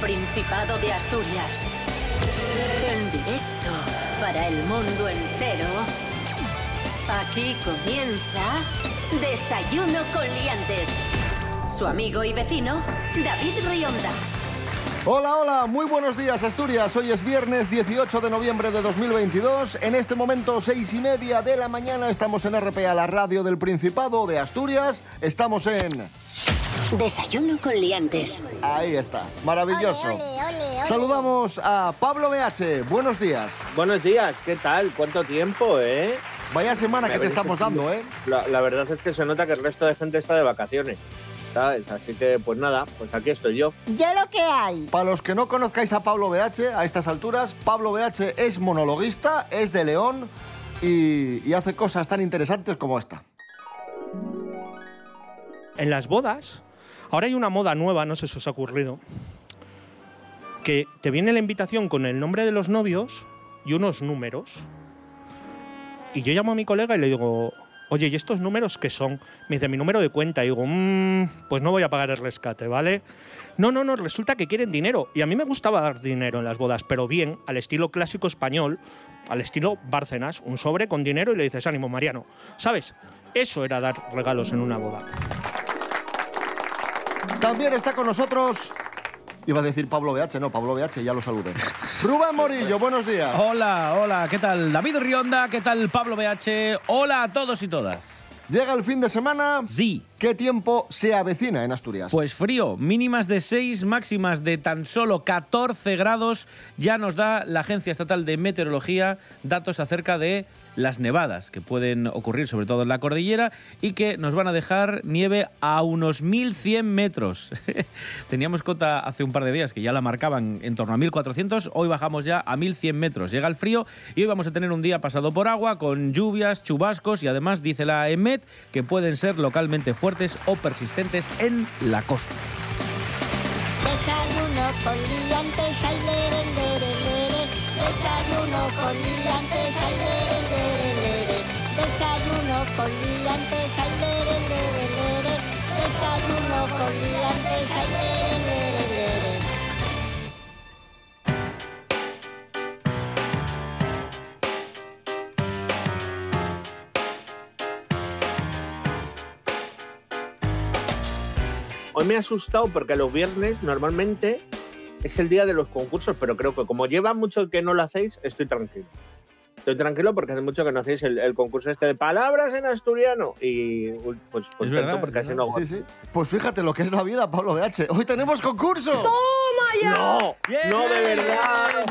Principado de Asturias. En directo para el mundo entero. Aquí comienza Desayuno con Liantes. Su amigo y vecino, David Rionda. Hola, hola, muy buenos días Asturias. Hoy es viernes 18 de noviembre de 2022. En este momento, seis y media de la mañana, estamos en RPA, la radio del Principado de Asturias. Estamos en... Desayuno con liantes. Ahí está, maravilloso. Ole, ole, ole, ole. Saludamos a Pablo BH. Buenos días. Buenos días, ¿qué tal? ¿Cuánto tiempo, eh? Vaya semana Me que te estamos dando, ¿eh? La, la verdad es que se nota que el resto de gente está de vacaciones, ¿sabes? Así que, pues nada, pues aquí estoy yo. Yo lo que hay. Para los que no conozcáis a Pablo BH a estas alturas, Pablo BH es monologuista, es de León y, y hace cosas tan interesantes como esta. En las bodas, ahora hay una moda nueva, no sé si os ha ocurrido, que te viene la invitación con el nombre de los novios y unos números. Y yo llamo a mi colega y le digo, oye, ¿y estos números qué son? Me dice, mi número de cuenta. Y digo, "Mm, pues no voy a pagar el rescate, ¿vale? No, no, no, resulta que quieren dinero. Y a mí me gustaba dar dinero en las bodas, pero bien, al estilo clásico español, al estilo Bárcenas, un sobre con dinero y le dices, ánimo, Mariano. ¿Sabes? Eso era dar regalos en una boda. También está con nosotros. Iba a decir Pablo BH, no, Pablo BH, ya lo saludé. Rubén Morillo, buenos días. Hola, hola, ¿qué tal? David Rionda, ¿qué tal Pablo BH? Hola a todos y todas. Llega el fin de semana. Sí. ¿Qué tiempo se avecina en Asturias? Pues frío, mínimas de 6, máximas de tan solo 14 grados. Ya nos da la Agencia Estatal de Meteorología datos acerca de las nevadas que pueden ocurrir sobre todo en la cordillera y que nos van a dejar nieve a unos 1100 metros. Teníamos cota hace un par de días que ya la marcaban en torno a 1400, hoy bajamos ya a 1100 metros. Llega el frío y hoy vamos a tener un día pasado por agua con lluvias, chubascos y además dice la EMET que pueden ser localmente fuertes o persistentes en la costa. Lere. Desayuno con liantes, ay, lere, lere. Desayuno con liantes, ay. Desayuno con liantes. Hoy me he asustado porque los viernes normalmente es el día de los concursos, pero creo que como lleva mucho que no lo hacéis, estoy tranquilo. Estoy tranquilo porque hace mucho que no hacéis el, el concurso este de palabras en asturiano. Y uy, pues, pues Es verdad, porque es así no Sí, sí. Pues fíjate lo que es la vida, Pablo BH. Hoy tenemos concurso. No, no de verdad.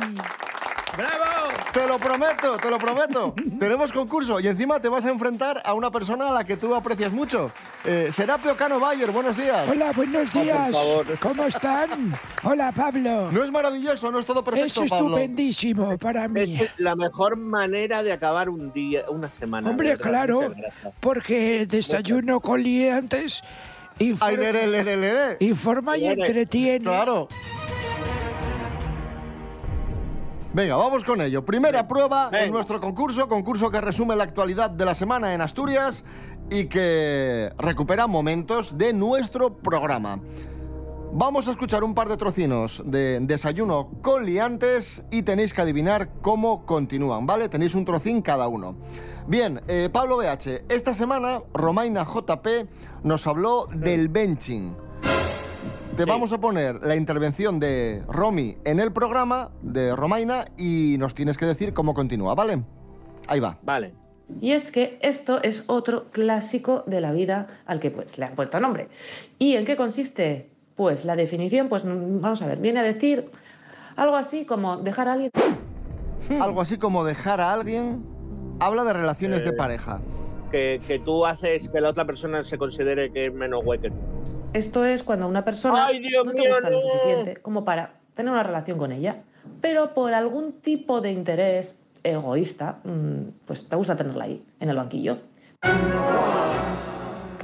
¡Bravo! Te lo prometo, te lo prometo. Tenemos concurso y encima te vas a enfrentar a una persona a la que tú aprecias mucho. Eh, Serapio Cano Bayer, buenos días. Hola, buenos días. favor. ¿Cómo están? Hola, Pablo. No es maravilloso, no es todo es perfecto, Pablo. estupendísimo para mí. Es la mejor manera de acabar un día, una semana. Hombre, verdad. claro, porque desayuno con liantes informa, Ay, lere, lere, lere. informa y entretiene. Claro. Venga, vamos con ello. Primera prueba en nuestro concurso, concurso que resume la actualidad de la semana en Asturias y que recupera momentos de nuestro programa. Vamos a escuchar un par de trocinos de desayuno con liantes y tenéis que adivinar cómo continúan, ¿vale? Tenéis un trocín cada uno. Bien, eh, Pablo BH, esta semana Romaina JP nos habló del benching. Te Sí. vamos a poner la intervención de Romy en el programa de Romaina y nos tienes que decir cómo continúa, ¿vale? Ahí va. Vale. Y es que esto es otro clásico de la vida al que pues, le han puesto nombre. ¿Y en qué consiste? Pues la definición, pues vamos a ver, viene a decir algo así como dejar a alguien Algo así como dejar a alguien. Habla de relaciones de Eh, pareja. Que, que tú haces que la otra persona se considere que es menos güey que tú. Esto es cuando una persona Ay, Dios no te mío, gusta lo no. suficiente como para tener una relación con ella, pero por algún tipo de interés egoísta, mm, pues te gusta tenerla ahí, en el banquillo. Así,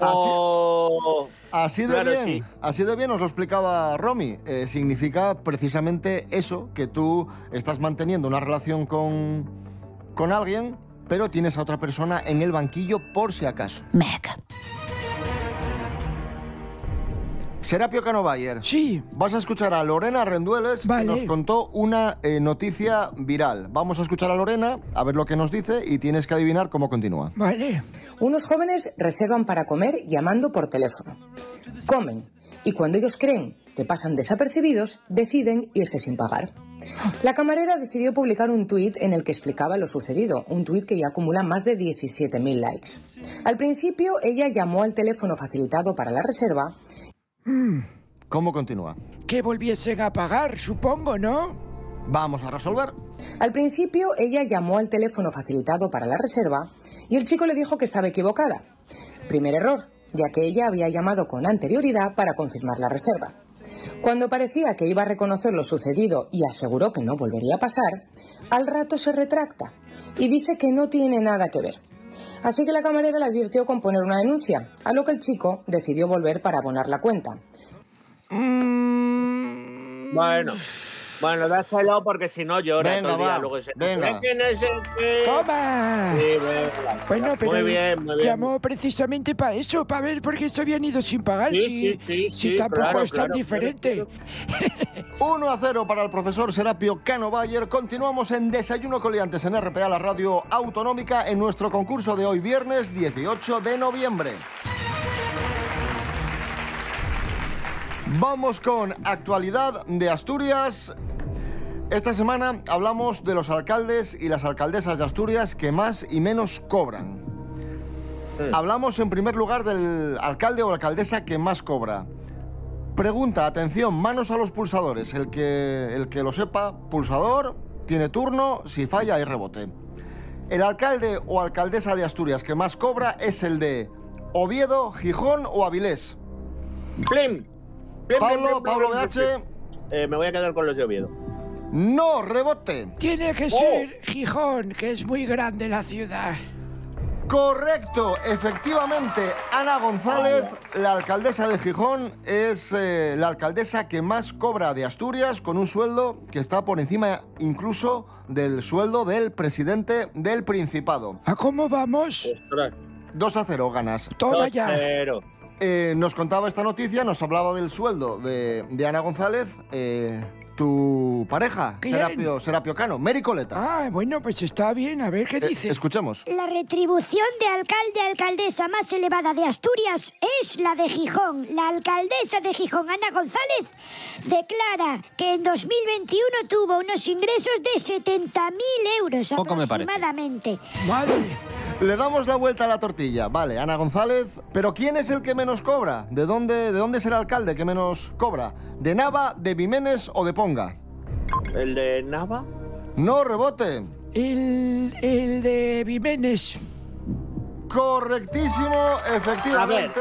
Oh, así de claro, bien, sí. así de bien nos lo explicaba Romy. Eh, significa precisamente eso, que tú estás manteniendo una relación con, con alguien, pero tienes a otra persona en el banquillo por si acaso. Meg. Serapio Cano Bayer. Sí, Vas a escuchar a Lorena Rendueles, Vale. que nos contó una eh, noticia viral. Vamos a escuchar a Lorena, a ver lo que nos dice y tienes que adivinar cómo continúa. vale. Unos jóvenes reservan para comer llamando por teléfono. Comen y cuando ellos creen que pasan desapercibidos, deciden irse sin pagar. La camarera decidió publicar un tuit en el que explicaba lo sucedido, un tuit que ya acumula más de 17.000 likes. Al principio, ella llamó al teléfono facilitado para la reserva ¿Cómo continúa? Que volviesen a pagar, supongo, ¿no? Vamos a resolver. Al principio, ella llamó al teléfono facilitado para la reserva y el chico le dijo que estaba equivocada. Primer error, ya que ella había llamado con anterioridad para confirmar la reserva. Cuando parecía que iba a reconocer lo sucedido y aseguró que no volvería a pasar, al rato se retracta y dice que no tiene nada que ver. Así que la camarera le advirtió con poner una denuncia, a lo que el chico decidió volver para abonar la cuenta. Mm, Bueno, bueno, dáselo porque si no llora Venga, todo el día. va, Luego dice, venga. "Es que no sé qué". ¡Toma! Sí, venga. Bueno, pero muy bien, muy bien. llamó precisamente para eso, para ver por qué se habían ido sin pagar. Sí, si sí, sí, si sí, tampoco claro, es tan claro, diferente. 1 a 0 para el profesor Serapio Cano Bayer. Continuamos en Desayuno Coliantes en RPA, la radio autonómica, en nuestro concurso de hoy, viernes 18 de noviembre. Vamos con actualidad de Asturias. Esta semana hablamos de los alcaldes y las alcaldesas de Asturias que más y menos cobran. Hablamos en primer lugar del alcalde o alcaldesa que más cobra. Pregunta, atención, manos a los pulsadores. El que, el que lo sepa, pulsador, tiene turno, si falla hay rebote. El alcalde o alcaldesa de Asturias que más cobra es el de Oviedo, Gijón o Avilés. Plim. Pablo, Pablo BH. Eh, me voy a quedar con los de Oviedo. No, rebote. Tiene que ser Gijón, que es muy grande la ciudad. Correcto, efectivamente, Ana González, la alcaldesa de Gijón, es eh, la alcaldesa que más cobra de Asturias con un sueldo que está por encima incluso del sueldo del presidente del Principado. ¿A cómo vamos? Ostras. 2 a 0 ganas. Toma ya. Eh, nos contaba esta noticia, nos hablaba del sueldo de, de Ana González, eh, tu pareja. Serapio, Serapio Cano, Mary Coleta. Ah, bueno, pues está bien. A ver qué Eh, dice. escuchemos. La retribución de alcalde-alcaldesa más elevada de Asturias es la de Gijón. La alcaldesa de Gijón, Ana González, declara que en 2021 tuvo unos ingresos de 70.000 euros Poco me parece. aproximadamente. Madre. Le damos la vuelta a la tortilla. Vale, Ana González. Pero ¿quién es el que menos cobra? ¿De dónde, de dónde es el alcalde que menos cobra? ¿De Nava, de Vimenes o de Ponga? El de Nava. No rebote. El, el de Vimenes. Correctísimo, efectivamente.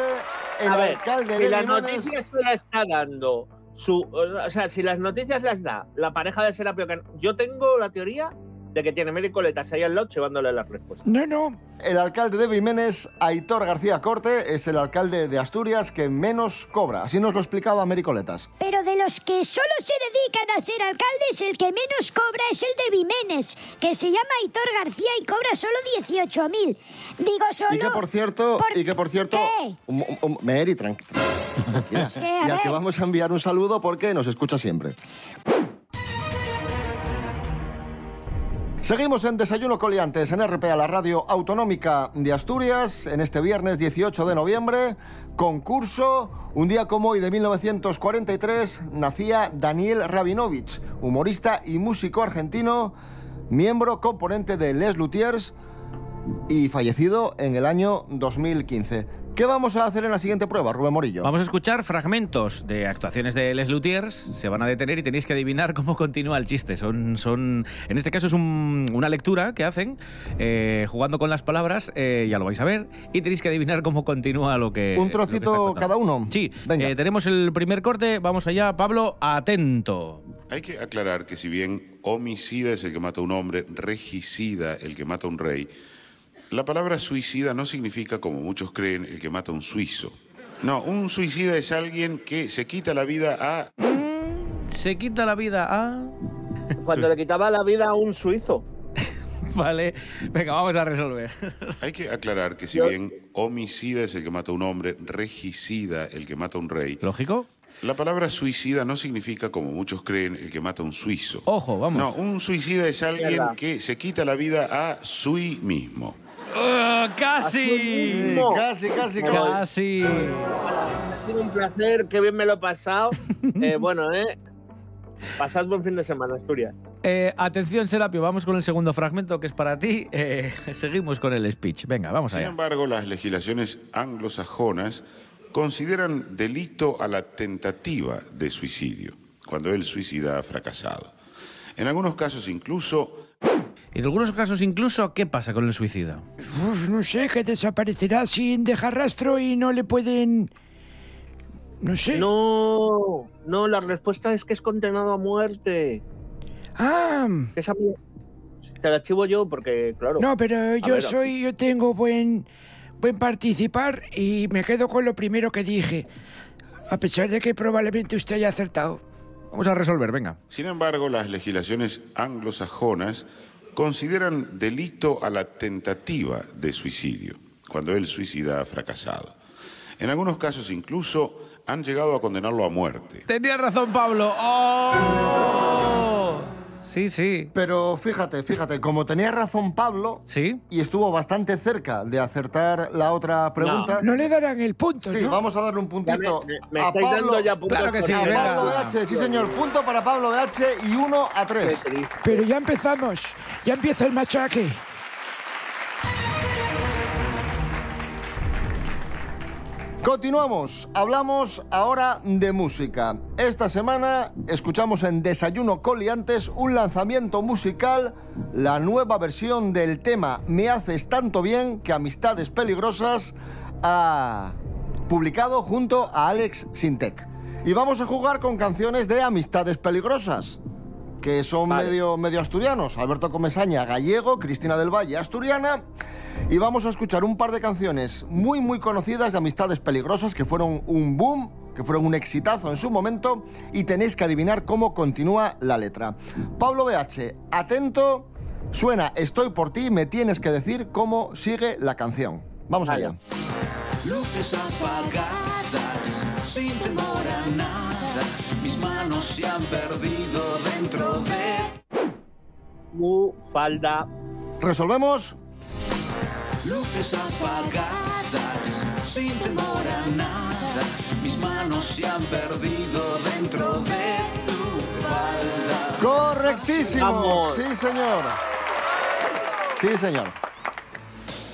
el A ver, alcalde si de las Vimenes. noticias se la está dando su, o sea, si las noticias las da la pareja de Serapio Cano, yo tengo la teoría de que tiene Mary Coletas ahí al lado llevándole las respuestas. No, no. El alcalde de Vimenes, Aitor García Corte, es el alcalde de Asturias que menos cobra. Así nos lo explicaba Mary Coletas. Pero de los que solo se dedican a ser alcaldes, el que menos cobra es el de Vimenes, que se llama Aitor García y cobra solo 18.000. Digo solo... Y que por cierto, por- y que por cierto, ¿Qué? un- un- Mary, tranquila. A y al que vamos a enviar un saludo porque nos escucha siempre. Seguimos en Desayuno Coliantes en RPA, la radio autonómica de Asturias, en este viernes 18 de noviembre. Concurso, un día como hoy de 1943, nacía Daniel Rabinovich, humorista y músico argentino, miembro componente de Les Luthiers y fallecido en el año 2015. ¿Qué vamos a hacer en la siguiente prueba, Rubén Morillo? Vamos a escuchar fragmentos de actuaciones de Les Luthiers. Se van a detener y tenéis que adivinar cómo continúa el chiste. Son, son, en este caso es un- una lectura que hacen eh, jugando con las palabras. eh, ya lo vais a ver y tenéis que adivinar cómo continúa lo que. Un que trocito contando. cada uno. Sí. Venga. eh, tenemos el primer corte. Vamos allá, Pablo. Atento. Hay que aclarar que si bien homicida es el que mata a un hombre, regicida el que mata a un rey, la palabra suicida no significa, como muchos creen, el que mata a un suizo. No, un suicida es alguien que se quita la vida a... Se quita la vida a. Cuando le quitaba la vida a un suizo. Vale. Venga, vamos a resolver. Hay que aclarar que si Yo- bien homicida es el que mata a un hombre, regicida el que mata a un rey, ¿Lógico? La palabra suicida no significa, como muchos creen, el que mata a un suizo. Ojo, vamos. No, un suicida es alguien que se quita la vida a sí mismo. ¡Oh, ¡Casi! Sí, casi, casi, casi. ¡Casi! Un placer, qué bien me lo he pasado. Eh, bueno, ¿eh? Pasad buen fin de semana, Asturias. Eh, atención, Serapio, vamos con el segundo fragmento que es para ti. Eh, seguimos con el speech. Venga, vamos Sin allá. embargo, las legislaciones anglosajonas consideran delito a la tentativa de suicidio, cuando el suicida ha fracasado. En algunos casos incluso En algunos casos incluso, ¿qué pasa con el suicida? Uf, no sé, que desaparecerá sin dejar rastro y no le pueden... No sé. No, no, la respuesta es que es condenado a muerte. Ah, Esa te la archivo yo porque, claro. no, pero yo ver, soy, yo tengo buen, buen participar y me quedo con lo primero que dije. A pesar de que probablemente usted haya acertado. Vamos a resolver, venga. Sin embargo, las legislaciones anglosajonas consideran delito a la tentativa de suicidio, cuando el suicida ha fracasado. En algunos casos incluso han llegado a condenarlo a muerte. Tenía razón, Pablo. ¡Oh! Sí, sí. Pero fíjate, fíjate, como tenía razón Pablo ¿Sí? y estuvo bastante cerca de acertar la otra pregunta, No le darán el punto, sí, ¿no? vamos a darle un puntito me, me- me a estáis Pablo. dando ya puntos Claro que sí, a ahí. venga. Pablo BH, sí señor, punto para Pablo BH y uno a tres. Pero ya empezamos. Ya empieza el machaque. Continuamos, hablamos ahora de música. Esta semana escuchamos en Desayuno Coliantes un lanzamiento musical, la nueva versión del tema Me haces tanto bien que Amistades Peligrosas ha publicado junto a Alex Sintek. Y vamos a jugar con canciones de Amistades Peligrosas, que son Vale. medio, medio asturianos. Alberto Comesaña, gallego, Cristina del Valle, asturiana. Y vamos a escuchar un par de canciones muy, muy conocidas de Amistades Peligrosas que fueron un boom, que fueron un exitazo en su momento. Y tenéis que adivinar cómo continúa la letra. Pablo BH, atento. Suena Estoy por ti, me tienes que decir cómo sigue la canción. Vamos Vale. allá. Luces apagadas, sin temor a nada. Mis manos se han perdido dentro de Mu, falda. Resolvemos. luces apagadas, sin temor a nada. Mis manos se han perdido dentro de tu falda. Correctísimo. Vamos. Sí, señor. Sí, señor.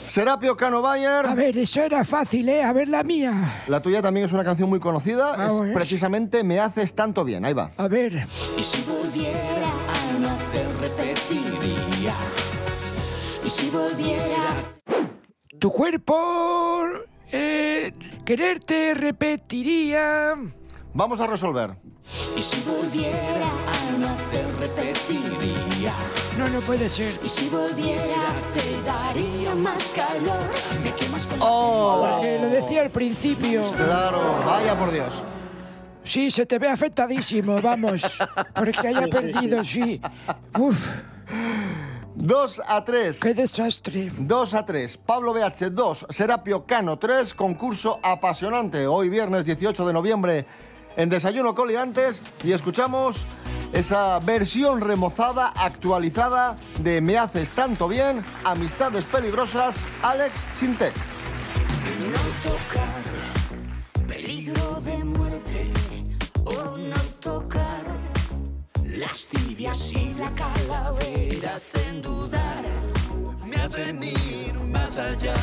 Serapio Cano Bayer. A ver, eso era fácil, ¿eh? A ver la mía. La tuya también es una canción muy conocida. Ah, es bueno. precisamente Me haces tanto bien. Ahí va. A ver. Y si volviera a nacer, repetiría. Y si volviera Tu cuerpo... eh, quererte repetiría... Vamos a resolver. Y si volviera a nacer repetiría. No, no puede ser. Y si volviera te daría más calor. Me quemas con ¡Oh! Eh, lo decía al principio. Claro, vaya por Dios. Sí, se te ve afectadísimo, vamos. Porque haya perdido, sí. Uf, 2 a 3. qué desastre. 2 a 3. Pablo BH 2, Serapio Cano 3. Concurso apasionante. Hoy viernes 18 de noviembre en Desayuno Coliantes. Y escuchamos esa versión remozada, actualizada de Me haces tanto bien, Amistades Peligrosas, Alex Sintek. no tocar. Peligro de muerte. O no tocar. Las tibias y la calavera hacen dudar. Me hacen ir más allá.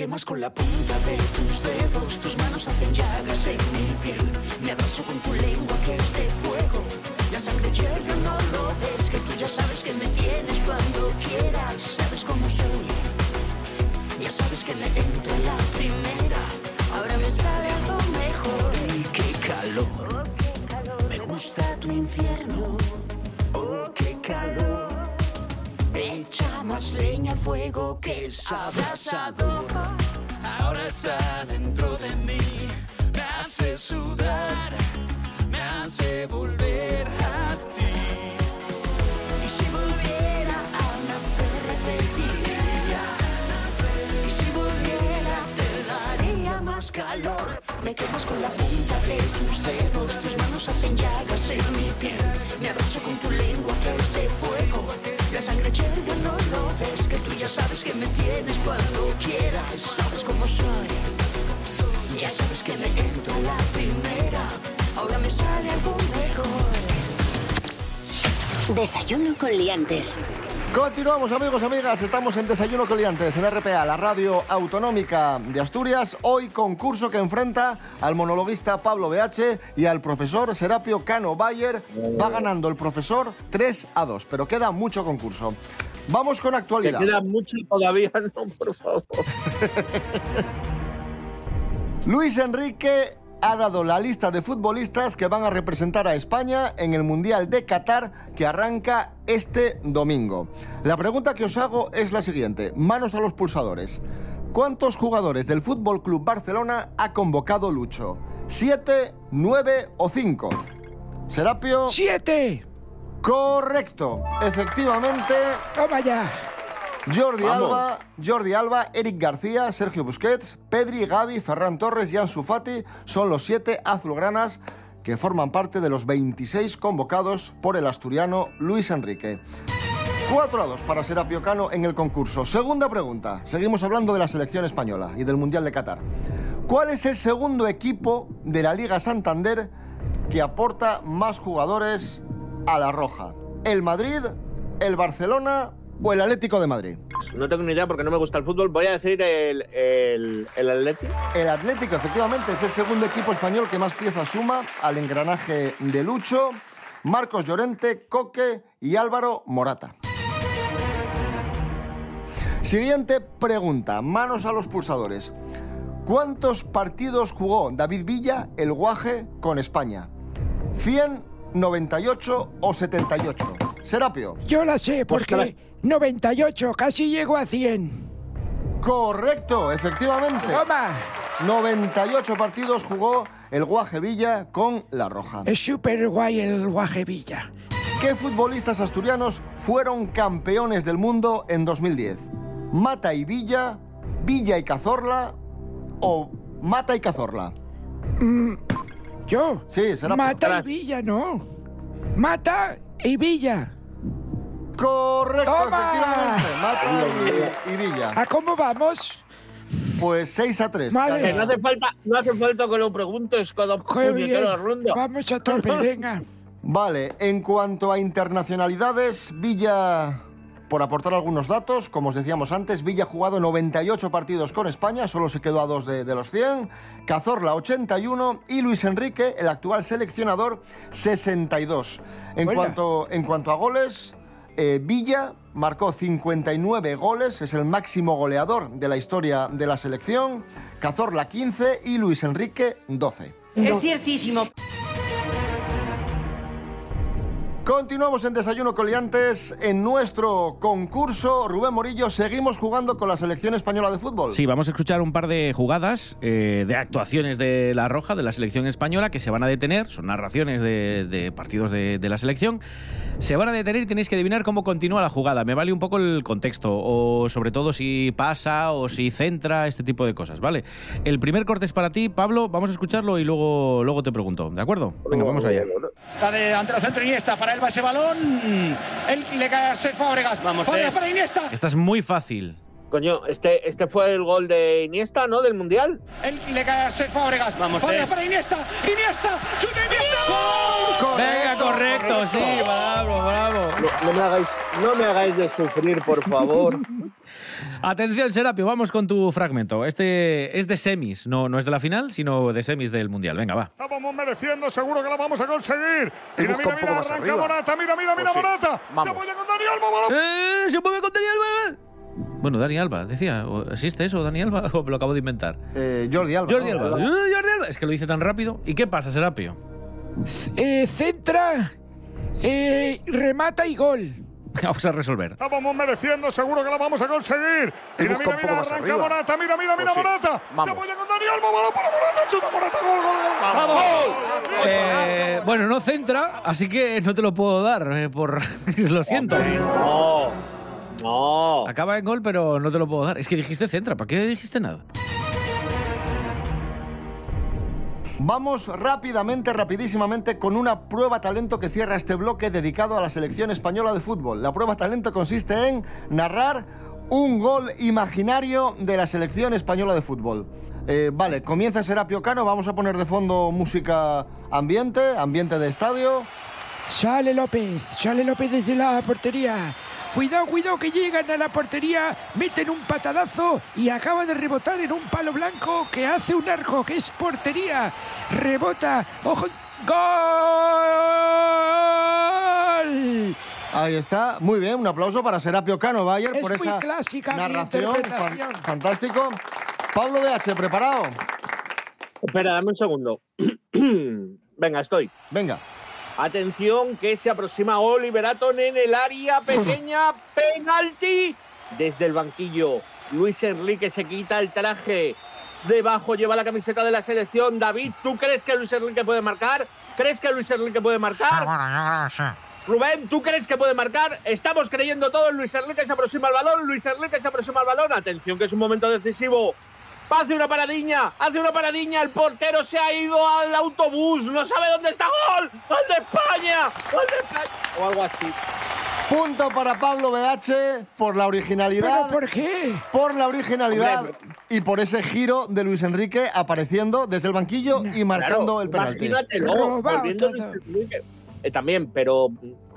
Quemas con la punta de tus dedos, tus manos hacen llagas en mi piel. Me abrazo con tu lengua que es de fuego. La sangre hierve, no lo ves, que tú ya sabes que me tienes cuando quieras. Sabes cómo soy, ya sabes que me entra la primera. Ahora me sale algo mejor. Y qué calor, me gusta tu infierno. Oh, qué calor más leña al fuego que es abrasador. Ahora está dentro de mí, me hace sudar, me hace volver a ti. Y si volviera a nacer, repetiría. Y si volviera, te daría más calor. Me quemas con la punta de tus dedos, tus manos hacen llagas en mi piel. Me abrazo con tu lengua que es de fuego. La sangre hierve, no lo ves, que tú ya sabes que me tienes cuando quieras. Sabes cómo soy, ya sabes que me entro a la primera. Ahora me sale algo mejor. Desayuno con liantes. Continuamos amigos, amigas, estamos en Desayuno Coliantes en RPA, la radio autonómica de Asturias. Hoy concurso que enfrenta al monologuista Pablo BH y al profesor Serapio Cano Bayer. Va ganando el profesor 3 a 2, pero queda mucho concurso. Vamos con Que actualidad. queda mucho todavía, no, por favor. Luis Enrique ha dado la lista de futbolistas que van a representar a España en el Mundial de Qatar que arranca este domingo. La pregunta que os hago es la siguiente, manos a los pulsadores. ¿Cuántos jugadores del Fútbol Club Barcelona ha convocado Lucho? ¿Siete, nueve o cinco? Serapio. ¡Siete! Correcto. Efectivamente. ¡Toma ya! Jordi Vamos. Alba, Jordi Alba, Eric García, Sergio Busquets, Pedri, Gavi, Ferran Torres y Ansu Fati son los siete azulgranas que forman parte de los 26 convocados por el asturiano Luis Enrique. 4 a 2 para Serapio Cano en el concurso. Segunda pregunta. Seguimos hablando de la selección española y del Mundial de Qatar. ¿Cuál es el segundo equipo de la Liga Santander que aporta más jugadores a la Roja? ¿El Madrid, el Barcelona o el Atlético de Madrid? No tengo ni idea porque no me gusta el fútbol. Voy a decir el, el, el Atlético. El Atlético, efectivamente, es el segundo equipo español que más piezas suma al engranaje de Lucho, Marcos Llorente, Coque y Álvaro Morata. Siguiente pregunta, manos a los pulsadores. ¿Cuántos partidos jugó David Villa, el Guaje, con España? ¿100, 98 o 78? Serapio. Yo la sé, porque 98, casi llego a 100. Correcto, efectivamente. Toma. 98 partidos jugó el Guaje Villa con La Roja. Es súper guay el Guajevilla. ¿Qué futbolistas asturianos fueron campeones del mundo en 2010? ¿Mata y Villa, Villa y Cazorla o Mata y Cazorla? Mm, ¿Yo? Sí, será Mata y Villa, no. Mata y Villa. Correcto, ¡Toma! efectivamente. Mata y, y Villa. ¿A cómo vamos? Pues 6 a 3. Madre. Que no hace falta, no hace falta que lo preguntes cada bien. ronda. Vamos a tope, venga. Vale, en cuanto a internacionalidades, Villa, por aportar algunos datos, como os decíamos antes, Villa ha jugado 98 partidos con España, solo se quedó a dos de, de los 100, Cazorla 81 y Luis Enrique, el actual seleccionador, 62. En, cuanto, en cuanto a goles, eh, Villa marcó 59 goles, es el máximo goleador de la historia de la selección, Cazorla 15 y Luis Enrique 12. Es ciertísimo. Continuamos en Desayuno Coliantes. En nuestro concurso, Rubén Morillo, seguimos jugando con la selección española de fútbol. Sí, vamos a escuchar un par de jugadas eh, de actuaciones de la Roja, de la selección española, que se van a detener. Son narraciones de, de partidos de, de la selección. Se van a detener y tenéis que adivinar cómo continúa la jugada. Me vale un poco el contexto, o sobre todo si pasa o si centra, este tipo de cosas, ¿vale? El primer corte es para ti, Pablo. Vamos a escucharlo y luego, luego te pregunto, ¿de acuerdo? Venga, vamos allá. Está de ante el centro Iniesta, para él ese balón. Él le cae a Cesc Fábregas. Vamos, para Iniesta. Esta es muy fácil. Coño, este, este fue el gol de Iniesta, ¿no? Del Mundial. Él le cae a Fábregas. Vamos, para Iniesta. Iniesta. ¡Chuta Iniesta! Venga, correcto, sí, bravo, bravo. No, no me hagáis, no me hagáis de sufrir, por favor. Atención, Serapio, vamos con tu fragmento. Este es de semis, no, no es de la final, sino de semis del Mundial. Venga, va. Estamos mereciendo, seguro que la vamos a conseguir. Mira, mira, mira, arranca. Morata, mira, mira, mira, Pues sí. Morata. Se apoya con Dani Alba. ¡Eh! ¡Se mueve con Dani Alba! Bueno, Dani Alba, decía. ¿o ¿Existe eso, Dani Alba? ¿O me lo acabo de inventar? Eh, Jordi Alba. Jordi. Alba. ¡Eh, Jordi Alba. Es que lo dice tan rápido. ¿Y qué pasa, Serapio? Eh, centra, eh, remata y gol. Vamos a resolver. Estamos mereciendo, seguro que la vamos a conseguir. Mira, mira, mira, arranca arriba. Morata, mira, mira, mira, Pues sí. Morata. Se Vamos. apoya con Dani Alba, balón para Morata, chuta Morata, gol, gol, gol. ¡Vamos! Eh, bueno, no centra, así que no te lo puedo dar, eh, por... lo siento. No, no. Acaba en gol, pero no te lo puedo dar. Es que dijiste centra, ¿para qué dijiste nada? Vamos rápidamente, rapidísimamente con una prueba talento que cierra este bloque dedicado a la selección española de fútbol. La prueba talento consiste en narrar un gol imaginario de la selección española de fútbol. Eh, vale, comienza Serapio Cano, vamos a poner de fondo música ambiente, ambiente de estadio. Sale López, sale López desde la portería. Cuidado, cuidado que llegan a la portería, meten un patadazo y acaba de rebotar en un palo blanco que hace un arco, que es portería. Rebota, ojo, gol. Ahí está, muy bien, un aplauso para Serapio Cano Bayer Es por muy esa clásica narración. fan- fantástico. Pablo BH, ¿preparado? Espera, dame un segundo. Venga, estoy. Venga. Atención, que se aproxima Oliver Aton en el área pequeña. Penalti desde el banquillo. Luis Enrique se quita el traje. Debajo lleva la camiseta de la selección. David, ¿tú crees que Luis Enrique puede marcar? ¿Crees que Luis Enrique puede marcar? Rubén, ¿tú crees que puede marcar? Estamos creyendo todo. Luis Enrique se aproxima al balón. Luis Enrique se aproxima al balón. Atención, que es un momento decisivo. Hace una paradiña, hace una paradiña. El portero se ha ido al autobús. No sabe dónde está. ¡Gol! ¡Gol de España! ¡Gol de España! O algo así. Punto para Pablo BH por la originalidad. ¿Pero por qué? Por la originalidad Hombre, y por ese giro de Luis Enrique apareciendo desde el banquillo y marcando Claro, el penalti. Imagínatelo, Robado volviendo. Luis Enrique. Eh, también, pero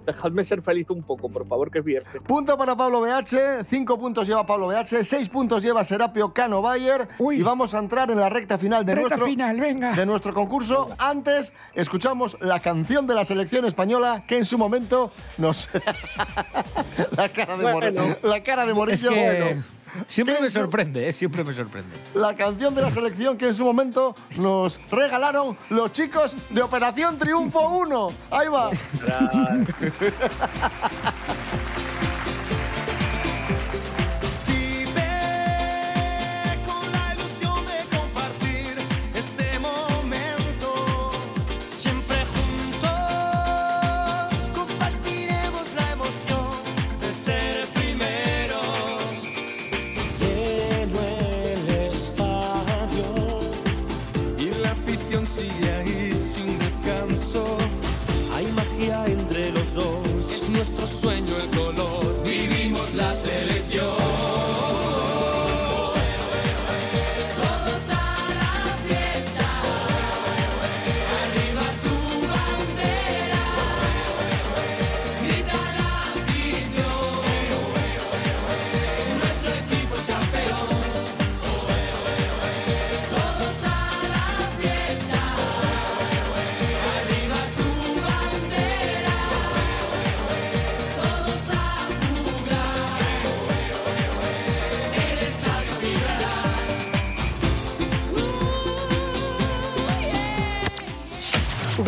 dejadme ser feliz un poco, por favor, que es viernes. Punto para Pablo BH, cinco puntos lleva Pablo BH, seis puntos lleva Serapio Cano Bayer Uy. y vamos a entrar en la recta final de Recta nuestro final, venga. de nuestro concurso. Antes escuchamos la canción de la selección española que en su momento nos la cara de More- Bueno. la cara de Es siempre ¿Qué me sorprende, ¿eh? siempre me sorprende. la canción de la selección que en su momento nos regalaron los chicos de Operación Triunfo 1. Ahí va.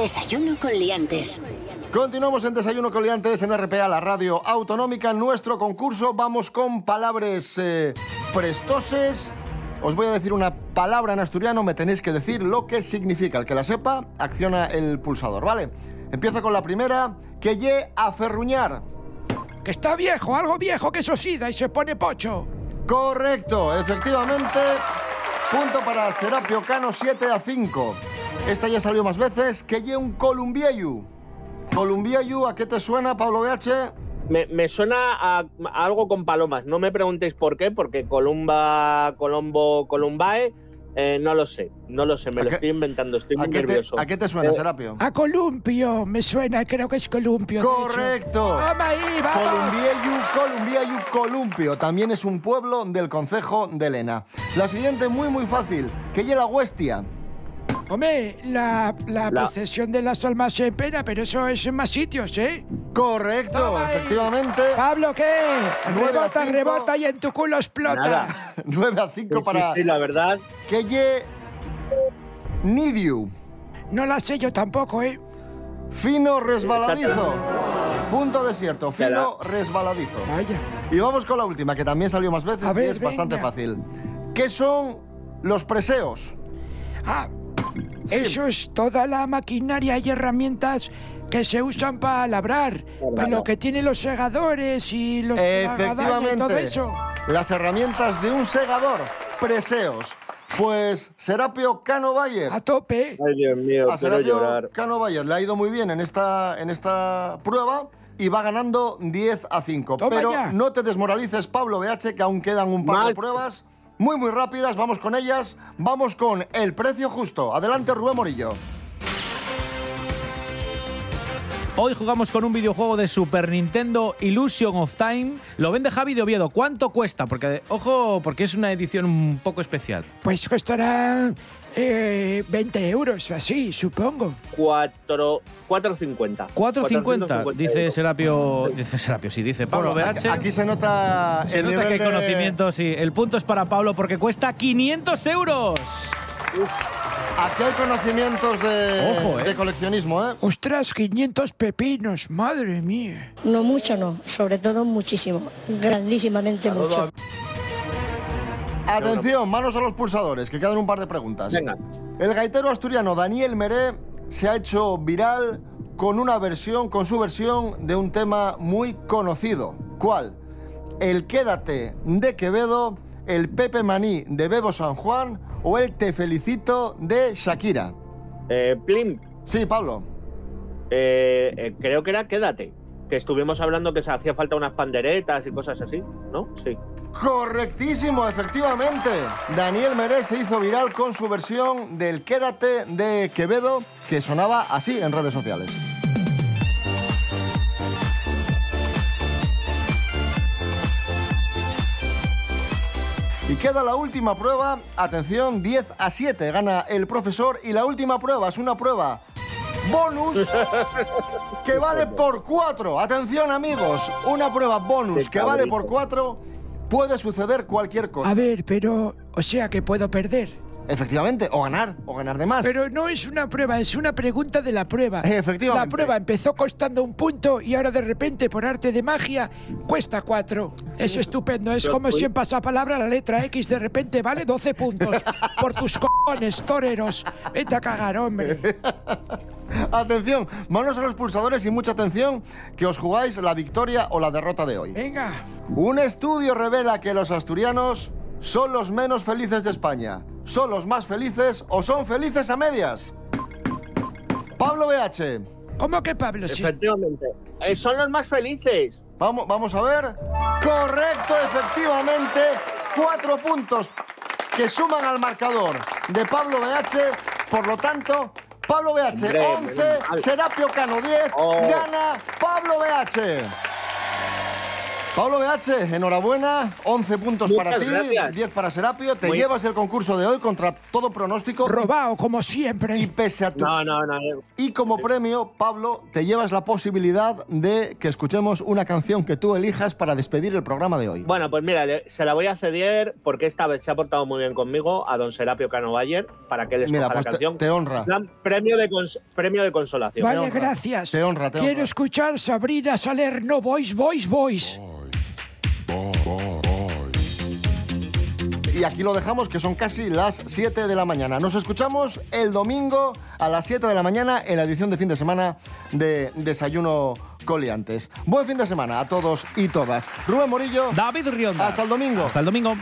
Desayuno con liantes. Continuamos en Desayuno Coliantes en RPA, la radio autonómica. En nuestro concurso vamos con palabras eh, prestoses. Os voy a decir una palabra en asturiano, me tenéis que decir lo que significa. El que la sepa, acciona el pulsador, ¿vale? Empiezo con la primera, que ye a ferruñar. Que está viejo, algo viejo que se oxida y se pone pocho. Correcto, efectivamente. Punto para Serapio Cano, 7 a 5. Esta ya salió más veces. Que ye un columbiayu. Columbiayu, ¿a qué te suena, Pablo BH? Me, me suena a, a algo con palomas. No me preguntéis por qué, porque Columba, Colombo, Columbae, eh, no lo sé. No lo sé, me ¿A lo qué- estoy inventando. Estoy ¿A muy qué, te, nervioso. a qué te suena, Eh, Serapio? A columpio, me suena, creo que es columpio. Correcto. Vamos ahí, vamos. Columbiayu, Columbiayu, Columpio. También es un pueblo del concejo de Lena. La siguiente, muy, muy fácil. Que ye la Huestia. Hombre, la, la, La- procesión de las almas en pena, pero eso es en más sitios, ¿eh? Correcto, Toma ahí. efectivamente. Pablo, ¿qué? Rebota, cinco. rebota y en tu culo explota. Nada. 9 a 5 Sí, sí, para sí, la verdad. que ye Nidiu. No la sé yo tampoco, ¿eh? Fino resbaladizo. Punto desierto, fino resbaladizo. Vaya. Y vamos con la última, que también salió más veces y es bastante fácil. ¿Qué son los preseos? Ah, eso es toda la maquinaria y herramientas que se usan para labrar. Para lo que tienen los segadores y los tragaderas y todo Efectivamente. eso. Las herramientas de un segador, preseos. Pues Serapio Cano Bayer. A tope. Ay, Dios mío, A Serapio llorar. Cano Bayer le ha ido muy bien en esta, en esta prueba y va ganando 10 a 5. Toma Pero ya. no te desmoralices, Pablo BH, que aún quedan un par de pruebas muy, muy rápidas. Vamos con ellas. Vamos con el precio justo. Adelante, Rubén Morillo. Hoy jugamos con un videojuego de Super Nintendo Illusion of Time. Lo vende Javi de Oviedo. ¿Cuánto cuesta? Porque, ojo, porque es una edición un poco especial. Pues costará eh, 20 euros, así, supongo. Cuatro- 4.50. 4.50, dice. Serapio. Dice Serapio, sí, dice Pablo Bueno, BH. aquí, se nota Se el nota nivel que hay de- conocimiento, sí. El punto es para Pablo porque cuesta 500 euros. Aquí hay conocimientos de, Ojo, eh. de coleccionismo, ¿eh? Ostras, 500 pepinos, madre mía. No mucho, no. Sobre todo muchísimo. Grandísimamente mucho. Atención, manos a los pulsadores, que quedan un par de preguntas. Venga. El gaitero asturiano Daniel Meré se ha hecho viral con una versión, con su versión de un tema muy conocido. ¿Cuál? El Quédate de Quevedo, el Pepe Maní de Bebo San Juan o el Te Felicito de Shakira. Eh, Plim, Sí, Pablo. eh, eh, creo que era Quédate. Que estuvimos hablando que se hacía falta unas panderetas y cosas así, ¿no? Sí. Correctísimo, efectivamente. Daniel Meré se hizo viral con su versión del Quédate de Quevedo, que sonaba así en redes sociales. Y queda la última prueba. Atención, 10 a 7 gana el profesor. Y la última prueba es una prueba bonus que vale por 4. Atención, amigos. Una prueba bonus que vale por 4. Puede suceder cualquier cosa. A ver, pero, o sea que puedo perder. Efectivamente, o ganar, o ganar de más. Pero no es una prueba, es una pregunta de la prueba. Efectivamente. La prueba empezó costando un punto y ahora de repente, por arte de magia, cuesta cuatro. Es estupendo. Es como si en pasapalabra la letra X de repente vale 12 puntos. Por tus cojones, toreros. Vete a cagar, hombre. Atención, manos a los pulsadores y mucha atención que os jugáis la victoria o la derrota de hoy. Venga. Un estudio revela que los asturianos son los menos felices de España. ¿Son los más felices o son felices a medias? Pablo BH. ¿Cómo que Pablo? Efectivamente. Eh, son los más felices. Vamos, vamos a ver. Correcto, efectivamente. Cuatro puntos que suman al marcador de Pablo BH. Por lo tanto, Pablo BH Hombre, 11, menos mal. Serapio Cano 10, Oh. gana Pablo BH. Pablo BH, enhorabuena, 11 puntos Muchas para ti, gracias. 10 para Serapio. Te Muy- llevas el concurso de hoy contra todo pronóstico. Robado, como siempre. Y pese a tu No, no, no. y como premio, Pablo, te llevas la posibilidad de que escuchemos una canción que tú elijas para despedir el programa de hoy. Bueno, pues mira, se la voy a ceder porque esta vez se ha portado muy bien conmigo a don Serapio Cano Bayer para que le escoja Mira, la pues te, canción. te honra. Premio, de cons- premio de consolación. Vale, gracias. Te honra, te Quiero honra. escuchar Sabrina Salerno, Boys, Boys, Boys. Y aquí lo dejamos, que son casi las 7 de la mañana. Nos escuchamos el domingo a las 7 de la mañana en la edición de fin de semana de Desayuno Coliantes. Buen fin de semana a todos y todas. Rubén Morillo, David Rionda. hasta el domingo. Hasta el domingo.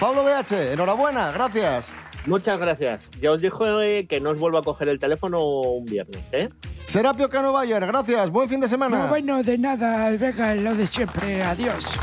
Pablo BH, enhorabuena, gracias. Muchas gracias. Ya os dijo eh, que no os vuelvo a coger el teléfono un viernes, ¿eh? Serapio Cano Bayer, gracias. Buen fin de semana. No, bueno, de nada, venga, lo de siempre. Adiós.